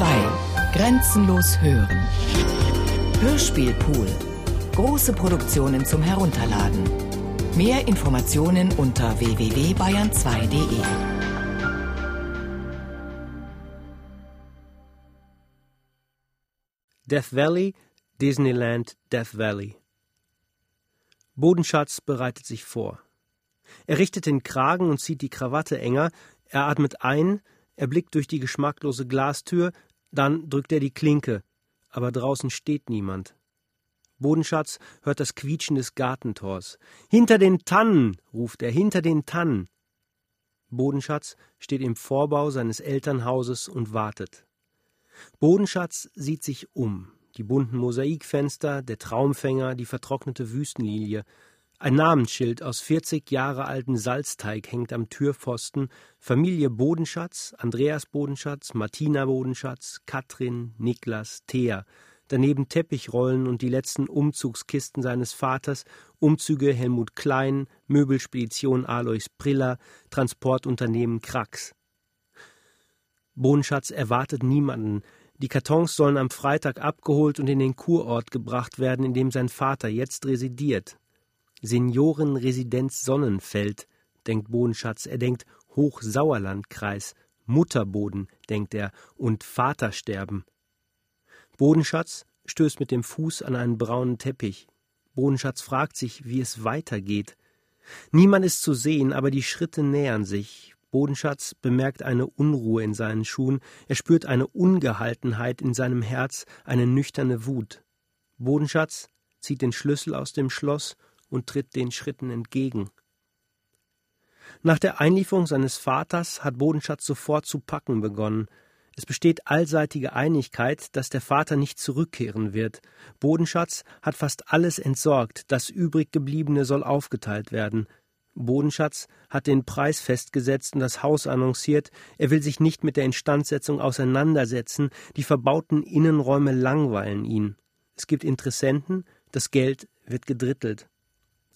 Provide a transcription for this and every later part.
2. Grenzenlos hören. Hörspielpool. Große Produktionen zum Herunterladen. Mehr Informationen unter www.bayern2.de. Death Valley, Disneyland Death Valley. Bodenschatz bereitet sich vor. Er richtet den Kragen und zieht die Krawatte enger, er atmet ein, er blickt durch die geschmacklose Glastür, dann drückt er die Klinke, aber draußen steht niemand. Bodenschatz hört das Quietschen des Gartentors. Hinter den Tannen, ruft er, hinter den Tannen. Bodenschatz steht im Vorbau seines Elternhauses und wartet. Bodenschatz sieht sich um. Die bunten Mosaikfenster, der Traumfänger, die vertrocknete Wüstenlilie. Ein Namensschild aus 40 Jahre alten Salzteig hängt am Türpfosten. Familie Bodenschatz, Andreas Bodenschatz, Martina Bodenschatz, Katrin, Niklas, Thea. Daneben Teppichrollen und die letzten Umzugskisten seines Vaters, Umzüge Helmut Klein, Möbelspedition Alois Priller, Transportunternehmen Krax. Bodenschatz erwartet niemanden. Die Kartons sollen am Freitag abgeholt und in den Kurort gebracht werden, in dem sein Vater jetzt residiert. Seniorenresidenz Sonnenfeld, denkt Bodenschatz. Er denkt Hochsauerlandkreis, Mutterboden, denkt er, und Vatersterben. Bodenschatz stößt mit dem Fuß an einen braunen Teppich. Bodenschatz fragt sich, wie es weitergeht. Niemand ist zu sehen, aber die Schritte nähern sich. Bodenschatz bemerkt eine Unruhe in seinen Schuhen, er spürt eine Ungehaltenheit in seinem Herz, eine nüchterne Wut. Bodenschatz zieht den Schlüssel aus dem Schloss und tritt den Schritten entgegen. Nach der Einlieferung seines Vaters hat Bodenschatz sofort zu packen begonnen. Es besteht allseitige Einigkeit, dass der Vater nicht zurückkehren wird. Bodenschatz hat fast alles entsorgt, das übrig gebliebene soll aufgeteilt werden. Bodenschatz hat den Preis festgesetzt und das Haus annonciert, er will sich nicht mit der Instandsetzung auseinandersetzen, die verbauten Innenräume langweilen ihn. Es gibt Interessenten, das Geld wird gedrittelt.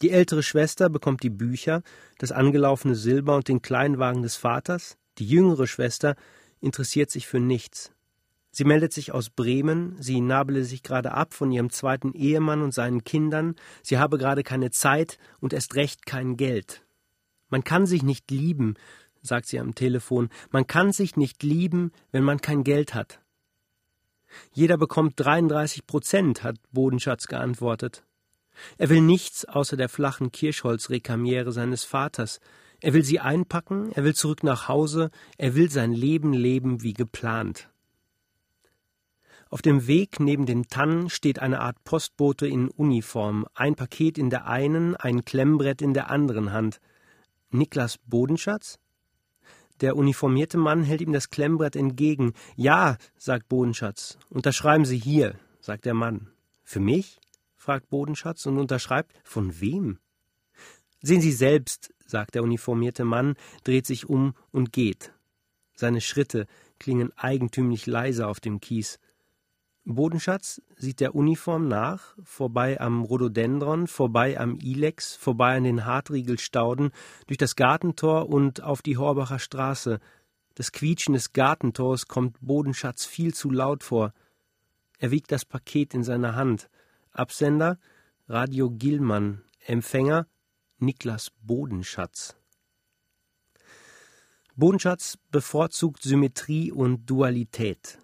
Die ältere Schwester bekommt die Bücher, das angelaufene Silber und den Kleinwagen des Vaters, die jüngere Schwester interessiert sich für nichts. Sie meldet sich aus Bremen, sie nabele sich gerade ab von ihrem zweiten Ehemann und seinen Kindern, sie habe gerade keine Zeit und erst recht kein Geld. Man kann sich nicht lieben, sagt sie am Telefon, man kann sich nicht lieben, wenn man kein Geld hat. Jeder bekommt 33 Prozent, hat Bodenschatz geantwortet. Er will nichts außer der flachen Kirschholzrekamiere seines Vaters. Er will sie einpacken, er will zurück nach Hause, er will sein Leben leben wie geplant. Auf dem Weg neben den Tannen steht eine Art Postbote in Uniform, ein Paket in der einen, ein Klemmbrett in der anderen Hand. Niklas Bodenschatz? Der uniformierte Mann hält ihm das Klemmbrett entgegen. Ja, sagt Bodenschatz. Unterschreiben Sie hier, sagt der Mann. Für mich? Fragt Bodenschatz und unterschreibt. Von wem? Sehen Sie selbst, sagt der uniformierte Mann, dreht sich um und geht. Seine Schritte klingen eigentümlich leise auf dem Kies. Bodenschatz sieht der Uniform nach, vorbei am Rhododendron, vorbei am Ilex, vorbei an den Hartriegelstauden, durch das Gartentor und auf die Horbacher Straße. Das Quietschen des Gartentors kommt Bodenschatz viel zu laut vor. Er wiegt das Paket in seiner Hand. Absender Radio Gillmann, Empfänger Niklas Bodenschatz. Bodenschatz bevorzugt Symmetrie und Dualität.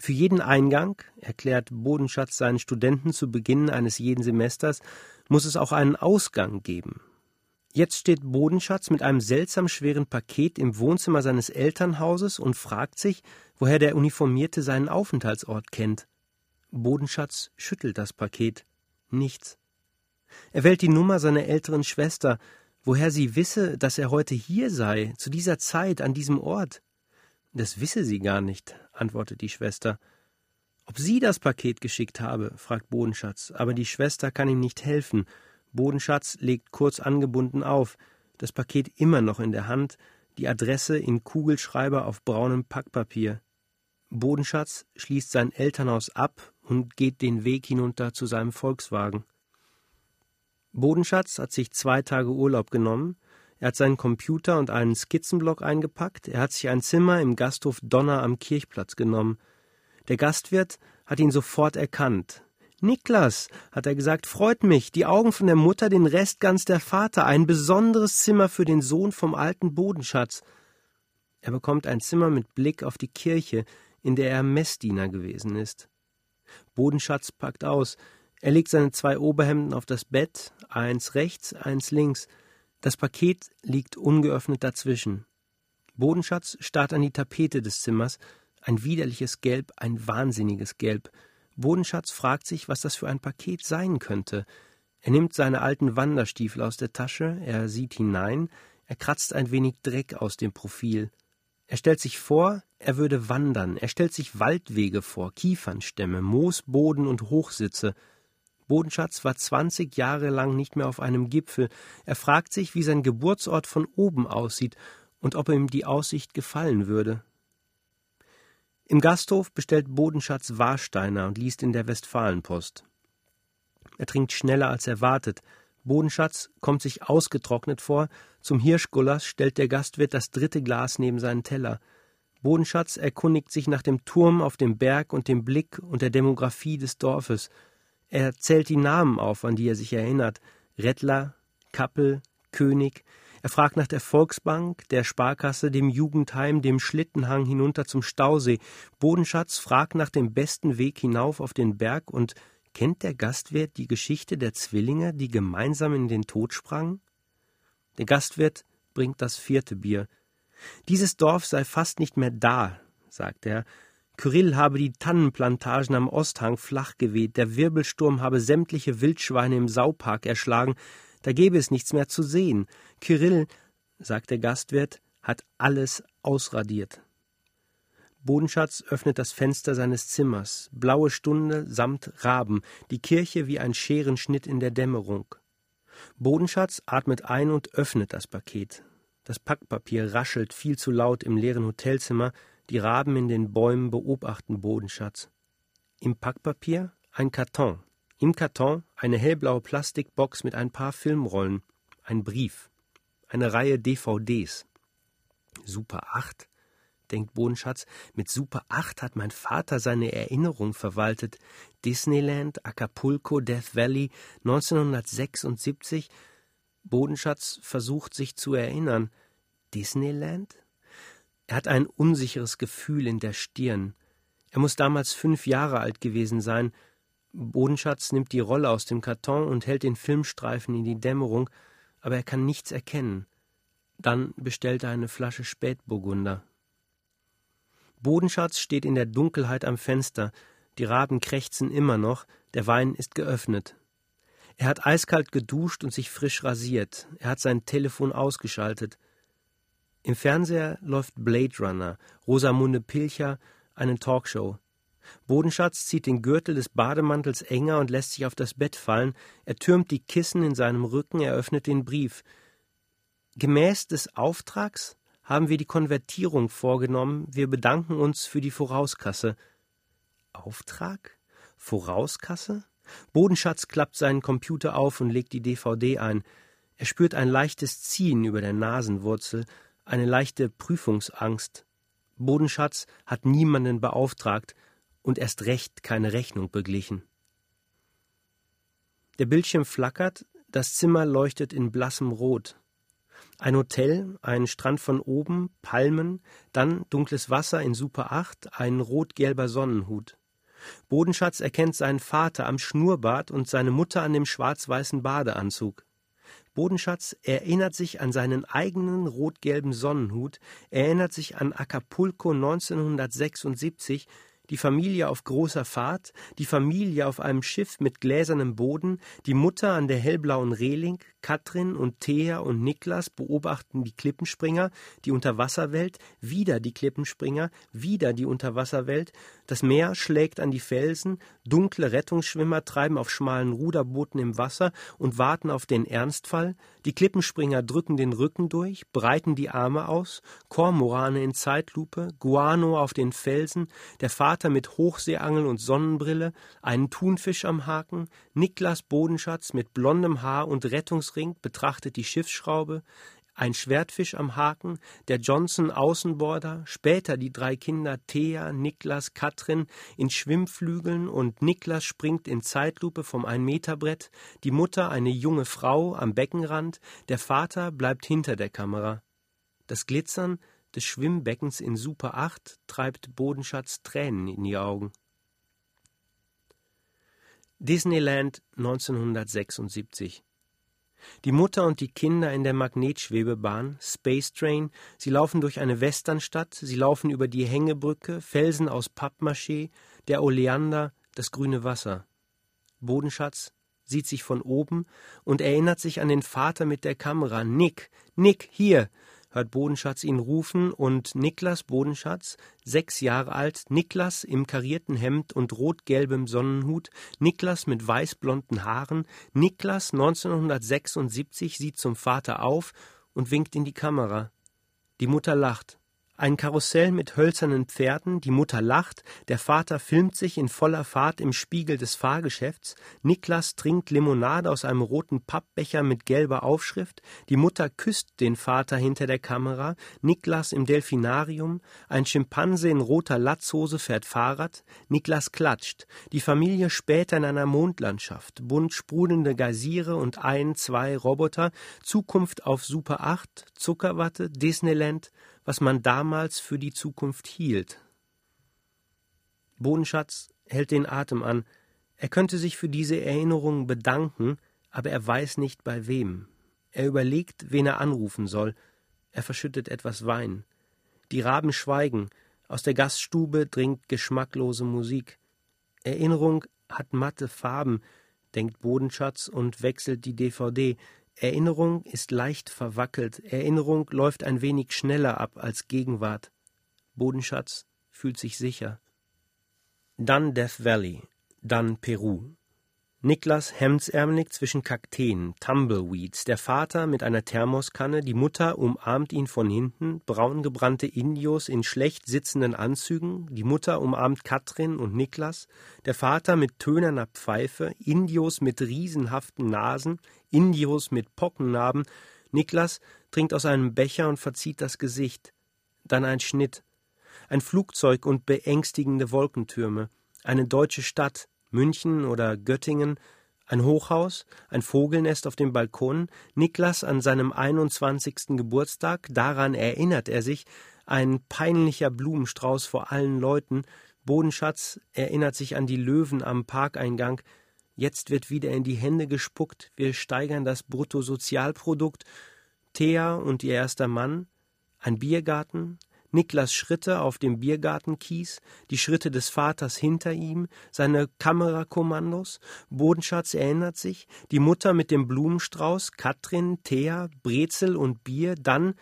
Für jeden Eingang, erklärt Bodenschatz seinen Studenten zu Beginn eines jeden Semesters, muss es auch einen Ausgang geben. Jetzt steht Bodenschatz mit einem seltsam schweren Paket im Wohnzimmer seines Elternhauses und fragt sich, woher der Uniformierte seinen Aufenthaltsort kennt. Bodenschatz schüttelt das Paket. Nichts. Er wählt die Nummer seiner älteren Schwester, woher sie wisse, dass er heute hier sei, zu dieser Zeit, an diesem Ort. Das wisse sie gar nicht, antwortet die Schwester. Ob sie das Paket geschickt habe, fragt Bodenschatz, aber die Schwester kann ihm nicht helfen. Bodenschatz legt kurz angebunden auf, das Paket immer noch in der Hand, die Adresse in Kugelschreiber auf braunem Packpapier. Bodenschatz schließt sein Elternhaus ab und geht den Weg hinunter zu seinem Volkswagen. Bodenschatz hat sich zwei Tage Urlaub genommen, er hat seinen Computer und einen Skizzenblock eingepackt. Er hat sich ein Zimmer im Gasthof Donner am Kirchplatz genommen. Der Gastwirt hat ihn sofort erkannt. Niklas, hat er gesagt, freut mich, die Augen von der Mutter, den Rest ganz der Vater, ein besonderes Zimmer für den Sohn vom alten Bodenschatz. Er bekommt ein Zimmer mit Blick auf die Kirche, in der er Messdiener gewesen ist. Bodenschatz packt aus. Er legt seine zwei Oberhemden auf das Bett, eins rechts, eins links. Das Paket liegt ungeöffnet dazwischen. Bodenschatz starrt an die Tapete des Zimmers, ein widerliches Gelb, ein wahnsinniges Gelb. Bodenschatz fragt sich, was das für ein Paket sein könnte. Er nimmt seine alten Wanderstiefel aus der Tasche, er sieht hinein, er kratzt ein wenig Dreck aus dem Profil. Er stellt sich vor, er würde wandern, er stellt sich Waldwege vor, Kiefernstämme, Moosboden und Hochsitze. Bodenschatz war zwanzig Jahre lang nicht mehr auf einem Gipfel. Er fragt sich, wie sein Geburtsort von oben aussieht und ob ihm die Aussicht gefallen würde. Im Gasthof bestellt Bodenschatz Warsteiner und liest in der Westfalenpost. Er trinkt schneller als erwartet. Bodenschatz kommt sich ausgetrocknet vor. Zum Hirschgulasch stellt der Gastwirt das dritte Glas neben seinen Teller. Bodenschatz erkundigt sich nach dem Turm auf dem Berg und dem Blick und der Demografie des Dorfes. Er zählt die Namen auf, an die er sich erinnert. Rettler, Kappel, König, er fragt nach der Volksbank, der Sparkasse, dem Jugendheim, dem Schlittenhang hinunter zum Stausee. Bodenschatz fragt nach dem besten Weg hinauf auf den Berg und kennt der Gastwirt die Geschichte der Zwillinge, die gemeinsam in den Tod sprangen? Der Gastwirt bringt das vierte Bier. Dieses Dorf sei fast nicht mehr da, sagt er. Kyrill habe die Tannenplantagen am Osthang flach geweht, der Wirbelsturm habe sämtliche Wildschweine im Saupark erschlagen, da gäbe es nichts mehr zu sehen. Kyrill, sagt der Gastwirt, hat alles ausradiert. Bodenschatz öffnet das Fenster seines Zimmers. Blaue Stunde samt Raben, die Kirche wie ein Scherenschnitt in der Dämmerung. Bodenschatz atmet ein und öffnet das Paket. Das Packpapier raschelt viel zu laut im leeren Hotelzimmer, die Raben in den Bäumen beobachten Bodenschatz. Im Packpapier ein Karton. Im Karton eine hellblaue Plastikbox mit ein paar Filmrollen, ein Brief, eine Reihe DVDs. Super 8, denkt Bodenschatz, mit Super 8 hat mein Vater seine Erinnerung verwaltet. Disneyland, Acapulco, Death Valley, 1976. Bodenschatz versucht sich zu erinnern. Disneyland? Er hat ein unsicheres Gefühl in der Stirn. Er muss damals fünf Jahre alt gewesen sein, Bodenschatz nimmt die Rolle aus dem Karton und hält den Filmstreifen in die Dämmerung, aber er kann nichts erkennen. Dann bestellt er eine Flasche Spätburgunder. Bodenschatz steht in der Dunkelheit am Fenster, die Raben krächzen immer noch, der Wein ist geöffnet. Er hat eiskalt geduscht und sich frisch rasiert, er hat sein Telefon ausgeschaltet. Im Fernseher läuft Blade Runner, Rosamunde Pilcher, eine Talkshow. Bodenschatz zieht den Gürtel des Bademantels enger und lässt sich auf das Bett fallen. Er türmt die Kissen in seinem Rücken, er öffnet den Brief. Gemäß des Auftrags haben wir die Konvertierung vorgenommen. Wir bedanken uns für die Vorauskasse. Auftrag? Vorauskasse? Bodenschatz klappt seinen Computer auf und legt die DVD ein. Er spürt ein leichtes Ziehen über der Nasenwurzel, eine leichte Prüfungsangst. Bodenschatz hat niemanden beauftragt, und erst recht keine Rechnung beglichen. Der Bildschirm flackert, das Zimmer leuchtet in blassem Rot. Ein Hotel, ein Strand von oben, Palmen, dann dunkles Wasser in Super 8, ein rot-gelber Sonnenhut. Bodenschatz erkennt seinen Vater am Schnurrbart und seine Mutter an dem schwarz-weißen Badeanzug. Bodenschatz erinnert sich an seinen eigenen rot-gelben Sonnenhut, erinnert sich an Acapulco 1976, die Familie auf großer Fahrt, die Familie auf einem Schiff mit gläsernem Boden, die Mutter an der hellblauen Reling, Katrin und Thea und Niklas beobachten die Klippenspringer, die Unterwasserwelt, wieder die Klippenspringer, wieder die Unterwasserwelt, das Meer schlägt an die Felsen, dunkle Rettungsschwimmer treiben auf schmalen Ruderbooten im Wasser und warten auf den Ernstfall, die Klippenspringer drücken den Rücken durch, breiten die Arme aus, Kormorane in Zeitlupe, Guano auf den Felsen, der Vater mit Hochseeangel und Sonnenbrille, einen Thunfisch am Haken, Niklas Bodenschatz mit blondem Haar und Rettungsring betrachtet die Schiffsschraube, ein Schwertfisch am Haken, der Johnson Außenborder, später die drei Kinder Thea, Niklas, Katrin in Schwimmflügeln und Niklas springt in Zeitlupe vom Ein-Meter-Brett, die Mutter eine junge Frau am Beckenrand, der Vater bleibt hinter der Kamera. Das Glitzern des Schwimmbeckens in Super 8 treibt Bodenschatz Tränen in die Augen. Disneyland 1976 die Mutter und die Kinder in der Magnetschwebebahn, Space Train, sie laufen durch eine Westernstadt, sie laufen über die Hängebrücke, Felsen aus Pappmaché, der Oleander, das grüne Wasser. Bodenschatz sieht sich von oben und erinnert sich an den Vater mit der Kamera. Nick, Nick, hier! Hört Bodenschatz ihn rufen und Niklas Bodenschatz, sechs Jahre alt, Niklas im karierten Hemd und rot-gelbem Sonnenhut, Niklas mit weißblonden Haaren, Niklas 1976 sieht zum Vater auf und winkt in die Kamera. Die Mutter lacht. Ein Karussell mit hölzernen Pferden, die Mutter lacht, der Vater filmt sich in voller Fahrt im Spiegel des Fahrgeschäfts, Niklas trinkt Limonade aus einem roten Pappbecher mit gelber Aufschrift, die Mutter küsst den Vater hinter der Kamera, Niklas im Delfinarium, ein Schimpanse in roter Latzhose fährt Fahrrad, Niklas klatscht, die Familie später in einer Mondlandschaft, bunt sprudelnde Geysire und ein, zwei Roboter, Zukunft auf Super 8, Zuckerwatte, Disneyland, was man damals für die Zukunft hielt. Bodenschatz hält den Atem an. Er könnte sich für diese Erinnerung bedanken, aber er weiß nicht bei wem. Er überlegt, wen er anrufen soll. Er verschüttet etwas Wein. Die Raben schweigen. Aus der Gaststube dringt geschmacklose Musik. Erinnerung hat matte Farben, denkt Bodenschatz und wechselt die DVD. Erinnerung ist leicht verwackelt, Erinnerung läuft ein wenig schneller ab als Gegenwart. Bodenschatz fühlt sich sicher. Dann Death Valley, dann Peru. Niklas hemdsärmelig zwischen Kakteen, Tumbleweeds, der Vater mit einer Thermoskanne, die Mutter umarmt ihn von hinten, braungebrannte Indios in schlecht sitzenden Anzügen, die Mutter umarmt Katrin und Niklas, der Vater mit tönerner Pfeife, Indios mit riesenhaften Nasen, Indios mit Pockennarben, Niklas trinkt aus einem Becher und verzieht das Gesicht. Dann ein Schnitt. Ein Flugzeug und beängstigende Wolkentürme. Eine deutsche Stadt, München oder Göttingen, ein Hochhaus, ein Vogelnest auf dem Balkon, Niklas an seinem 21. Geburtstag, daran erinnert er sich, ein peinlicher Blumenstrauß vor allen Leuten, Bodenschatz erinnert sich an die Löwen am Parkeingang, jetzt wird wieder in die Hände gespuckt, wir steigern das Bruttosozialprodukt, Thea und ihr erster Mann, ein Biergarten, Niklas Schritte auf dem Biergartenkies, die Schritte des Vaters hinter ihm, seine Kamerakommandos, Bodenschatz erinnert sich, die Mutter mit dem Blumenstrauß, Katrin, Thea, Brezel und Bier, dann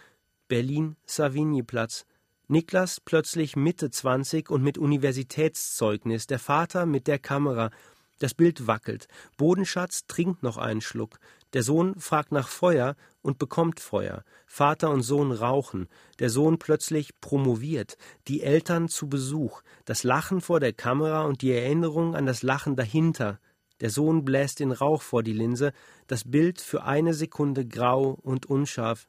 Berlin, Savigny-Platz. Niklas plötzlich Mitte 20 und mit Universitätszeugnis, der Vater mit der Kamera. Das Bild wackelt. Bodenschatz trinkt noch einen Schluck. Der Sohn fragt nach Feuer und bekommt Feuer. Vater und Sohn rauchen. Der Sohn plötzlich promoviert. Die Eltern zu Besuch. Das Lachen vor der Kamera und die Erinnerung an das Lachen dahinter. Der Sohn bläst den Rauch vor die Linse. Das Bild für eine Sekunde grau und unscharf.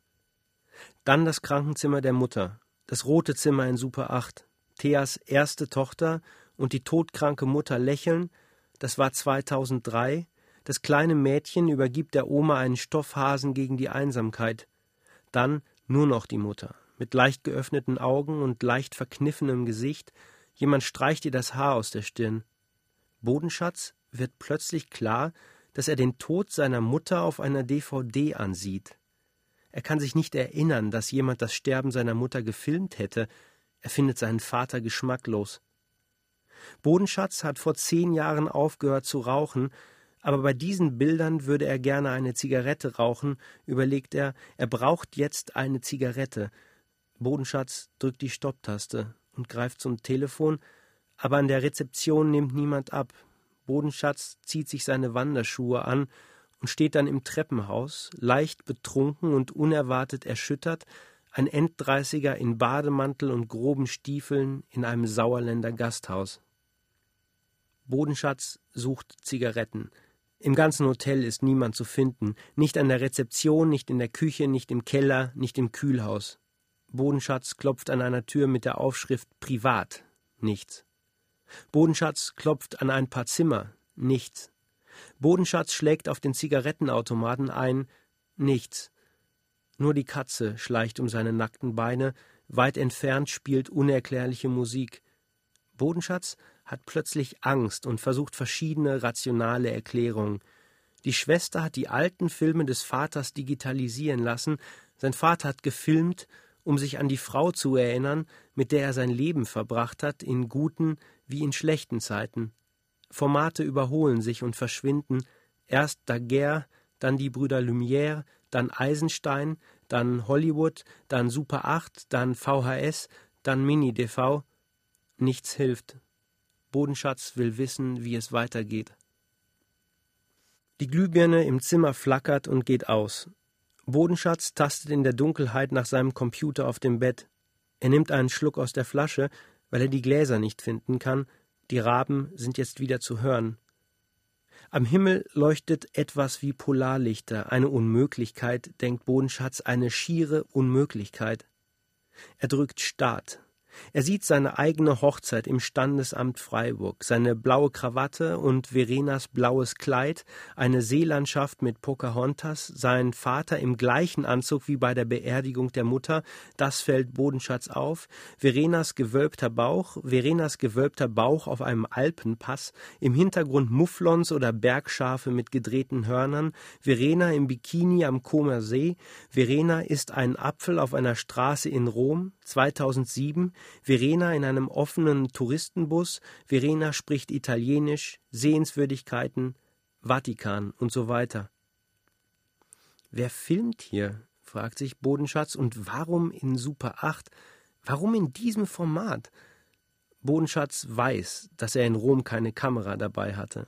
Dann das Krankenzimmer der Mutter. Das rote Zimmer in Super 8. Theas erste Tochter und die todkranke Mutter lächeln. Das war 2003. Das kleine Mädchen übergibt der Oma einen Stoffhasen gegen die Einsamkeit. Dann nur noch die Mutter, mit leicht geöffneten Augen und leicht verkniffenem Gesicht. Jemand streicht ihr das Haar aus der Stirn. Bodenschatz wird plötzlich klar, dass er den Tod seiner Mutter auf einer DVD ansieht. Er kann sich nicht erinnern, dass jemand das Sterben seiner Mutter gefilmt hätte. Er findet seinen Vater geschmacklos. Bodenschatz hat vor zehn Jahren aufgehört zu rauchen, aber bei diesen Bildern würde er gerne eine Zigarette rauchen, überlegt er, er braucht jetzt eine Zigarette. Bodenschatz drückt die Stopptaste und greift zum Telefon, aber an der Rezeption nimmt niemand ab. Bodenschatz zieht sich seine Wanderschuhe an und steht dann im Treppenhaus, leicht betrunken und unerwartet erschüttert, ein Enddreißiger in Bademantel und groben Stiefeln in einem Sauerländer Gasthaus. Bodenschatz sucht Zigaretten. Im ganzen Hotel ist niemand zu finden, nicht an der Rezeption, nicht in der Küche, nicht im Keller, nicht im Kühlhaus. Bodenschatz klopft an einer Tür mit der Aufschrift Privat. Nichts. Bodenschatz klopft an ein paar Zimmer. Nichts. Bodenschatz schlägt auf den Zigarettenautomaten ein. Nichts. Nur die Katze schleicht um seine nackten Beine, weit entfernt spielt unerklärliche Musik. Bodenschatz hat plötzlich Angst und versucht verschiedene rationale Erklärungen. Die Schwester hat die alten Filme des Vaters digitalisieren lassen, sein Vater hat gefilmt, um sich an die Frau zu erinnern, mit der er sein Leben verbracht hat, in guten wie in schlechten Zeiten. Formate überholen sich und verschwinden, erst Daguerre, dann die Brüder Lumière, dann Eisenstein, dann Hollywood, dann Super 8, dann VHS, dann Mini-DV. Nichts hilft. Bodenschatz will wissen, wie es weitergeht. Die Glühbirne im Zimmer flackert und geht aus. Bodenschatz tastet in der Dunkelheit nach seinem Computer auf dem Bett. Er nimmt einen Schluck aus der Flasche, weil er die Gläser nicht finden kann. Die Raben sind jetzt wieder zu hören. Am Himmel leuchtet etwas wie Polarlichter, eine Unmöglichkeit, denkt Bodenschatz, eine schiere Unmöglichkeit. Er drückt Start. Er sieht seine eigene Hochzeit im Standesamt Freiburg, seine blaue Krawatte und Verenas blaues Kleid, eine Seelandschaft mit Pocahontas, sein Vater im gleichen Anzug wie bei der Beerdigung der Mutter, das fällt Bodenschatz auf, Verenas gewölbter Bauch, Verenas gewölbter Bauch auf einem Alpenpass, im Hintergrund Mufflons oder Bergschafe mit gedrehten Hörnern, Verena im Bikini am Comer See, Verena isst einen Apfel auf einer Straße in Rom, 2007, Verena in einem offenen Touristenbus, Verena spricht Italienisch, Sehenswürdigkeiten, Vatikan und so weiter. Wer filmt hier? fragt sich Bodenschatz, und warum in Super 8? Warum in diesem Format? Bodenschatz weiß, dass er in Rom keine Kamera dabei hatte.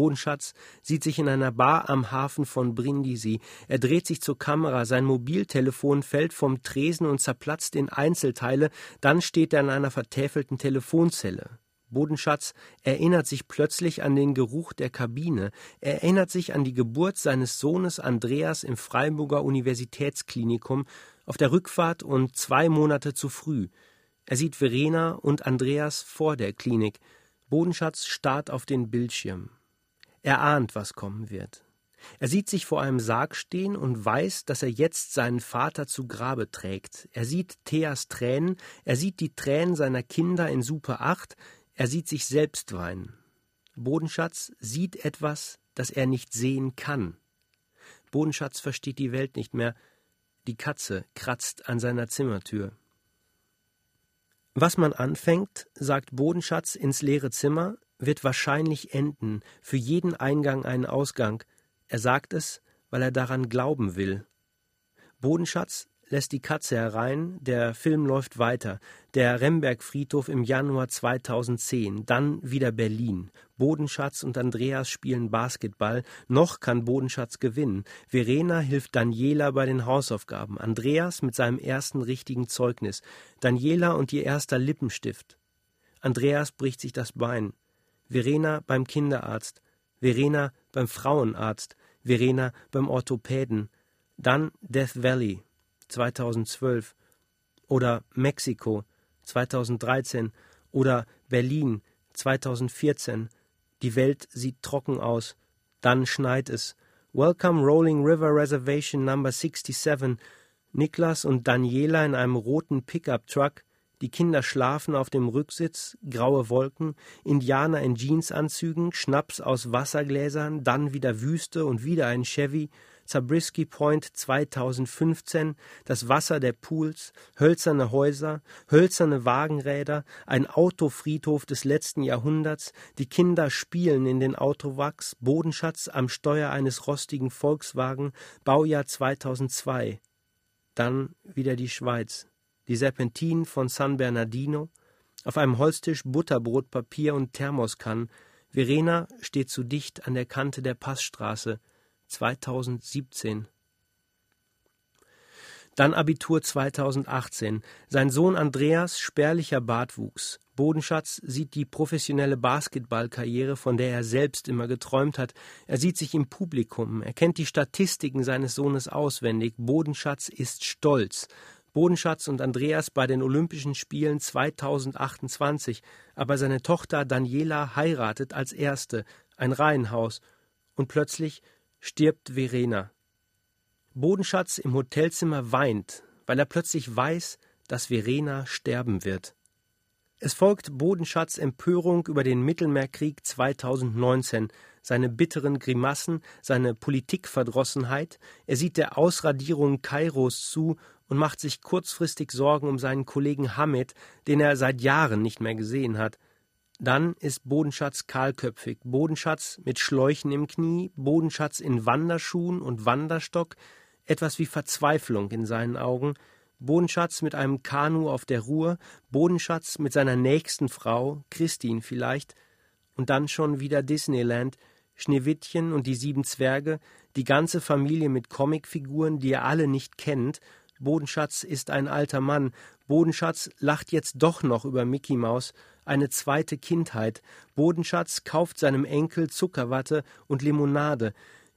Bodenschatz sieht sich in einer Bar am Hafen von Brindisi. Er dreht sich zur Kamera, sein Mobiltelefon fällt vom Tresen und zerplatzt in Einzelteile, dann steht er in einer vertäfelten Telefonzelle. Bodenschatz erinnert sich plötzlich an den Geruch der Kabine, er erinnert sich an die Geburt seines Sohnes Andreas im Freiburger Universitätsklinikum auf der Rückfahrt und zwei Monate zu früh. Er sieht Verena und Andreas vor der Klinik. Bodenschatz starrt auf den Bildschirm. Er ahnt, was kommen wird. Er sieht sich vor einem Sarg stehen und weiß, dass er jetzt seinen Vater zu Grabe trägt. Er sieht Theas Tränen, er sieht die Tränen seiner Kinder in Super 8, er sieht sich selbst weinen. Bodenschatz sieht etwas, das er nicht sehen kann. Bodenschatz versteht die Welt nicht mehr. Die Katze kratzt an seiner Zimmertür. Was man anfängt, sagt Bodenschatz ins leere Zimmer, wird wahrscheinlich enden, für jeden Eingang einen Ausgang. Er sagt es, weil er daran glauben will. Bodenschatz lässt die Katze herein, der Film läuft weiter. Der Remberg-Friedhof im Januar 2010, dann wieder Berlin. Bodenschatz und Andreas spielen Basketball. Noch kann Bodenschatz gewinnen. Verena hilft Daniela bei den Hausaufgaben. Andreas mit seinem ersten richtigen Zeugnis. Daniela und ihr erster Lippenstift. Andreas bricht sich das Bein. Verena beim Kinderarzt, Verena beim Frauenarzt, Verena beim Orthopäden, dann Death Valley 2012 oder Mexiko 2013 oder Berlin 2014. Die Welt sieht trocken aus, dann schneit es. Welcome Rolling River Reservation Number 67. Niklas und Daniela in einem roten Pickup-Truck die Kinder schlafen auf dem Rücksitz, graue Wolken, Indianer in Jeansanzügen, Schnaps aus Wassergläsern, dann wieder Wüste und wieder ein Chevy, Zabriskie Point 2015, das Wasser der Pools, hölzerne Häuser, hölzerne Wagenräder, ein Autofriedhof des letzten Jahrhunderts, die Kinder spielen in den Autowachs, Bodenschatz am Steuer eines rostigen Volkswagen, Baujahr 2002. Dann wieder die Schweiz die Serpentinen von San Bernardino, auf einem Holztisch Butterbrotpapier und Thermoskannen. Verena steht zu dicht an der Kante der Passstraße. 2017. Dann Abitur 2018. Sein Sohn Andreas spärlicher Bartwuchs. Bodenschatz sieht die professionelle Basketballkarriere, von der er selbst immer geträumt hat. Er sieht sich im Publikum, er kennt die Statistiken seines Sohnes auswendig. Bodenschatz ist stolz. Bodenschatz und Andreas bei den Olympischen Spielen 2028, aber seine Tochter Daniela heiratet als erste, ein Reihenhaus, und plötzlich stirbt Verena. Bodenschatz im Hotelzimmer weint, weil er plötzlich weiß, dass Verena sterben wird. Es folgt Bodenschatz Empörung über den Mittelmeerkrieg 2019, seine bitteren Grimassen, seine Politikverdrossenheit. Er sieht der Ausradierung Kairos zu und macht sich kurzfristig Sorgen um seinen Kollegen Hamid, den er seit Jahren nicht mehr gesehen hat. Dann ist Bodenschatz kahlköpfig, Bodenschatz mit Schläuchen im Knie, Bodenschatz in Wanderschuhen und Wanderstock, etwas wie Verzweiflung in seinen Augen, Bodenschatz mit einem Kanu auf der Ruhr, Bodenschatz mit seiner nächsten Frau, Christine vielleicht, und dann schon wieder Disneyland, Schneewittchen und die sieben Zwerge, die ganze Familie mit Comicfiguren, die er alle nicht kennt. Bodenschatz ist ein alter Mann. Bodenschatz lacht jetzt doch noch über Mickey Maus, eine zweite Kindheit. Bodenschatz kauft seinem Enkel Zuckerwatte und Limonade.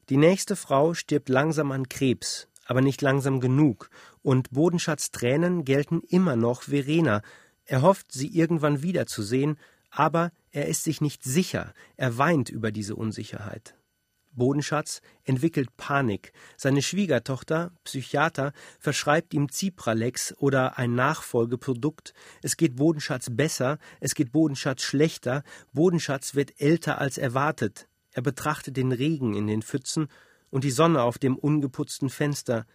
Die nächste Frau stirbt langsam an Krebs aber nicht langsam genug, und Bodenschatz Tränen gelten immer noch Verena. Er hofft, sie irgendwann wiederzusehen, aber er ist sich nicht sicher, er weint über diese Unsicherheit. Bodenschatz entwickelt Panik. Seine Schwiegertochter, Psychiater, verschreibt ihm Cipralex oder ein Nachfolgeprodukt. Es geht Bodenschatz besser, es geht Bodenschatz schlechter. Bodenschatz wird älter als erwartet. Er betrachtet den Regen in den Pfützen und die Sonne auf dem ungeputzten Fenster.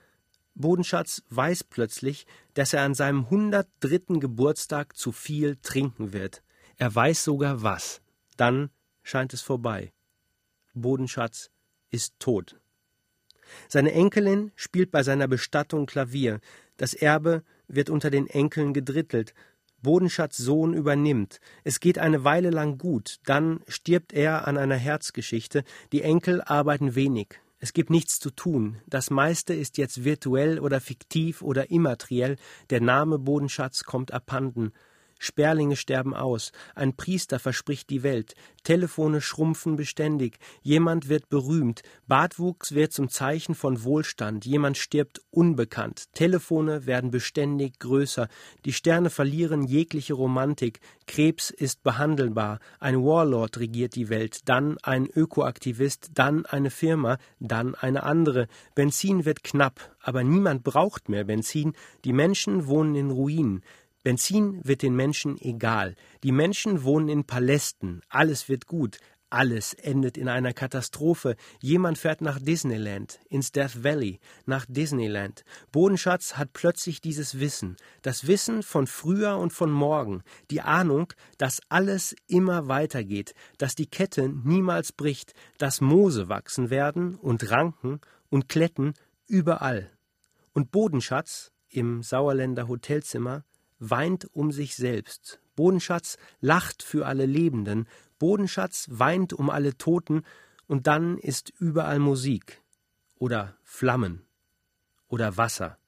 Bodenschatz weiß plötzlich, dass er an seinem 103. Geburtstag zu viel trinken wird. Er weiß sogar was. Dann scheint es vorbei. Bodenschatz ist tot. Seine Enkelin spielt bei seiner Bestattung Klavier. Das Erbe wird unter den Enkeln gedrittelt. Bodenschatz Sohn übernimmt. Es geht eine Weile lang gut, dann stirbt er an einer Herzgeschichte. Die Enkel arbeiten wenig. Es gibt nichts zu tun. Das meiste ist jetzt virtuell oder fiktiv oder immateriell. Der Name Bodenschatz kommt abhanden. Sperlinge sterben aus, ein Priester verspricht die Welt, Telefone schrumpfen beständig, jemand wird berühmt, Bartwuchs wird zum Zeichen von Wohlstand, jemand stirbt unbekannt, Telefone werden beständig größer, die Sterne verlieren jegliche Romantik, Krebs ist behandelbar, ein Warlord regiert die Welt, dann ein Ökoaktivist, dann eine Firma, dann eine andere, Benzin wird knapp, aber niemand braucht mehr Benzin, die Menschen wohnen in Ruinen, Benzin wird den Menschen egal. Die Menschen wohnen in Palästen. Alles wird gut. Alles endet in einer Katastrophe. Jemand fährt nach Disneyland, ins Death Valley, nach Disneyland. Bodenschatz hat plötzlich dieses Wissen, das Wissen von früher und von morgen, die Ahnung, dass alles immer weitergeht, dass die Kette niemals bricht, dass Moose wachsen werden und Ranken und Kletten überall. Und Bodenschatz im Sauerländer Hotelzimmer weint um sich selbst. Bodenschatz lacht für alle Lebenden. Bodenschatz weint um alle Toten. Und dann ist überall Musik. Oder Flammen. Oder Wasser.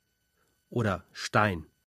Oder Stein.